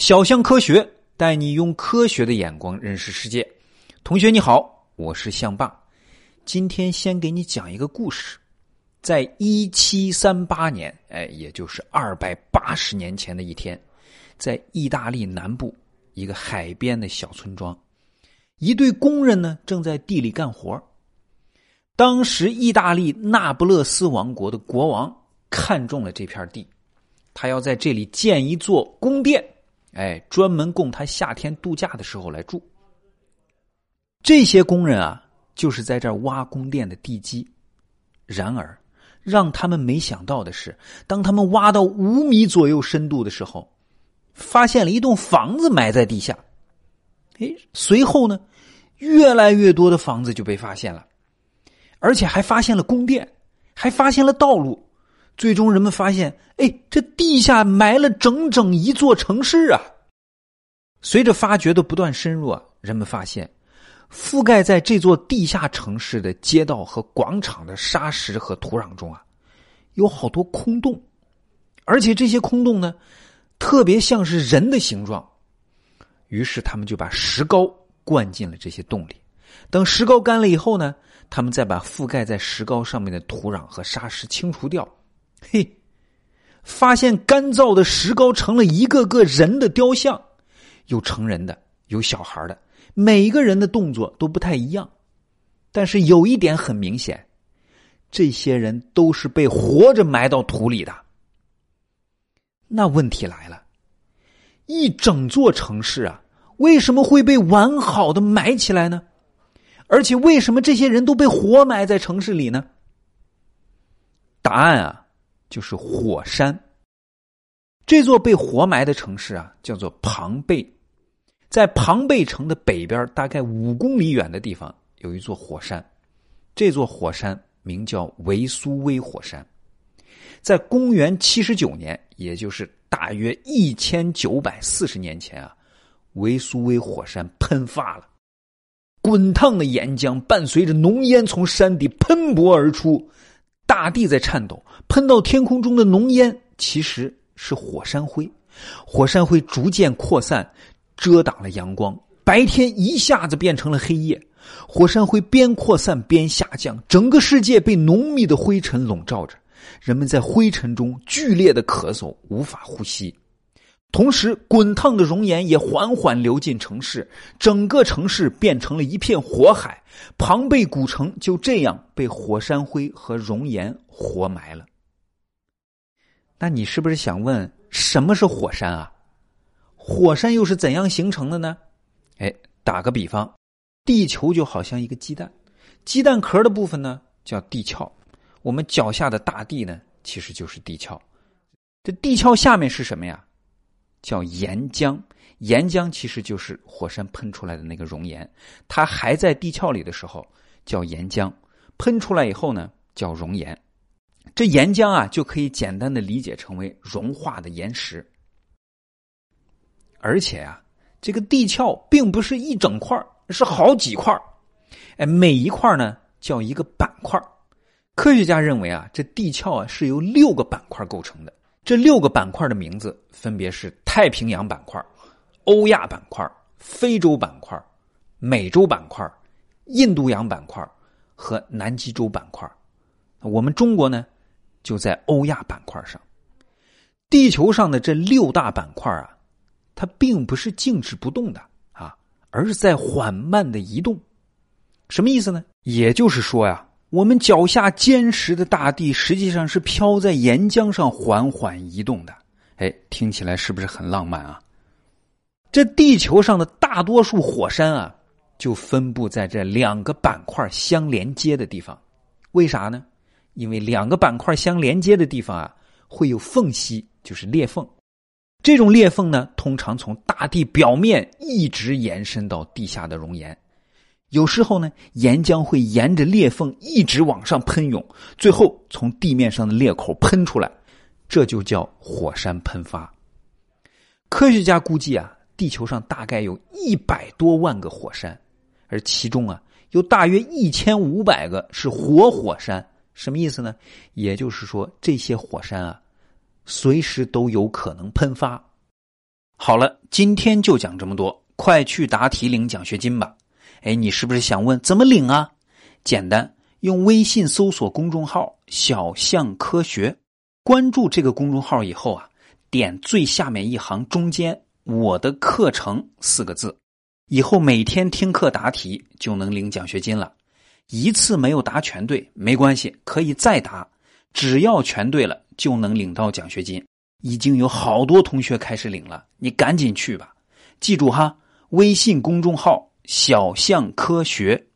小象科学带你用科学的眼光认识世界。同学你好，我是象爸。今天先给你讲一个故事。在一七三八年，哎，也就是二百八十年前的一天，在意大利南部一个海边的小村庄，一对工人呢正在地里干活。当时，意大利那不勒斯王国的国王看中了这片地，他要在这里建一座宫殿。哎，专门供他夏天度假的时候来住。这些工人啊，就是在这挖宫殿的地基。然而，让他们没想到的是，当他们挖到五米左右深度的时候，发现了一栋房子埋在地下。哎，随后呢，越来越多的房子就被发现了，而且还发现了宫殿，还发现了道路。最终，人们发现，哎，这地下埋了整整一座城市啊！随着发掘的不断深入啊，人们发现，覆盖在这座地下城市的街道和广场的沙石和土壤中啊，有好多空洞，而且这些空洞呢，特别像是人的形状。于是，他们就把石膏灌进了这些洞里。等石膏干了以后呢，他们再把覆盖在石膏上面的土壤和沙石清除掉。嘿，发现干燥的石膏成了一个个人的雕像，有成人的，有小孩的，每一个人的动作都不太一样。但是有一点很明显，这些人都是被活着埋到土里的。那问题来了，一整座城市啊，为什么会被完好的埋起来呢？而且为什么这些人都被活埋在城市里呢？答案啊。就是火山。这座被活埋的城市啊，叫做庞贝。在庞贝城的北边，大概五公里远的地方，有一座火山。这座火山名叫维苏威火山。在公元七十九年，也就是大约一千九百四十年前啊，维苏威火山喷发了，滚烫的岩浆伴随着浓烟从山底喷薄而出。大地在颤抖，喷到天空中的浓烟其实是火山灰，火山灰逐渐扩散，遮挡了阳光，白天一下子变成了黑夜。火山灰边扩散边下降，整个世界被浓密的灰尘笼罩着，人们在灰尘中剧烈的咳嗽，无法呼吸。同时，滚烫的熔岩也缓缓流进城市，整个城市变成了一片火海。庞贝古城就这样被火山灰和熔岩活埋了。那你是不是想问，什么是火山啊？火山又是怎样形成的呢？哎，打个比方，地球就好像一个鸡蛋，鸡蛋壳的部分呢叫地壳，我们脚下的大地呢其实就是地壳。这地壳下面是什么呀？叫岩浆，岩浆其实就是火山喷出来的那个熔岩，它还在地壳里的时候叫岩浆，喷出来以后呢叫熔岩。这岩浆啊就可以简单的理解成为融化的岩石。而且啊，这个地壳并不是一整块是好几块哎，每一块呢叫一个板块科学家认为啊，这地壳啊是由六个板块构成的。这六个板块的名字分别是太平洋板块、欧亚板块、非洲板块、美洲板块、印度洋板块和南极洲板块。我们中国呢，就在欧亚板块上。地球上的这六大板块啊，它并不是静止不动的啊，而是在缓慢的移动。什么意思呢？也就是说呀。我们脚下坚实的大地，实际上是飘在岩浆上缓缓移动的。哎，听起来是不是很浪漫啊？这地球上的大多数火山啊，就分布在这两个板块相连接的地方。为啥呢？因为两个板块相连接的地方啊，会有缝隙，就是裂缝。这种裂缝呢，通常从大地表面一直延伸到地下的熔岩。有时候呢，岩浆会沿着裂缝一直往上喷涌，最后从地面上的裂口喷出来，这就叫火山喷发。科学家估计啊，地球上大概有一百多万个火山，而其中啊，有大约一千五百个是活火山。什么意思呢？也就是说，这些火山啊，随时都有可能喷发。好了，今天就讲这么多，快去答题领奖学金吧。哎，你是不是想问怎么领啊？简单，用微信搜索公众号“小象科学”，关注这个公众号以后啊，点最下面一行中间“我的课程”四个字，以后每天听课答题就能领奖学金了。一次没有答全对没关系，可以再答，只要全对了就能领到奖学金。已经有好多同学开始领了，你赶紧去吧。记住哈，微信公众号。小象科学。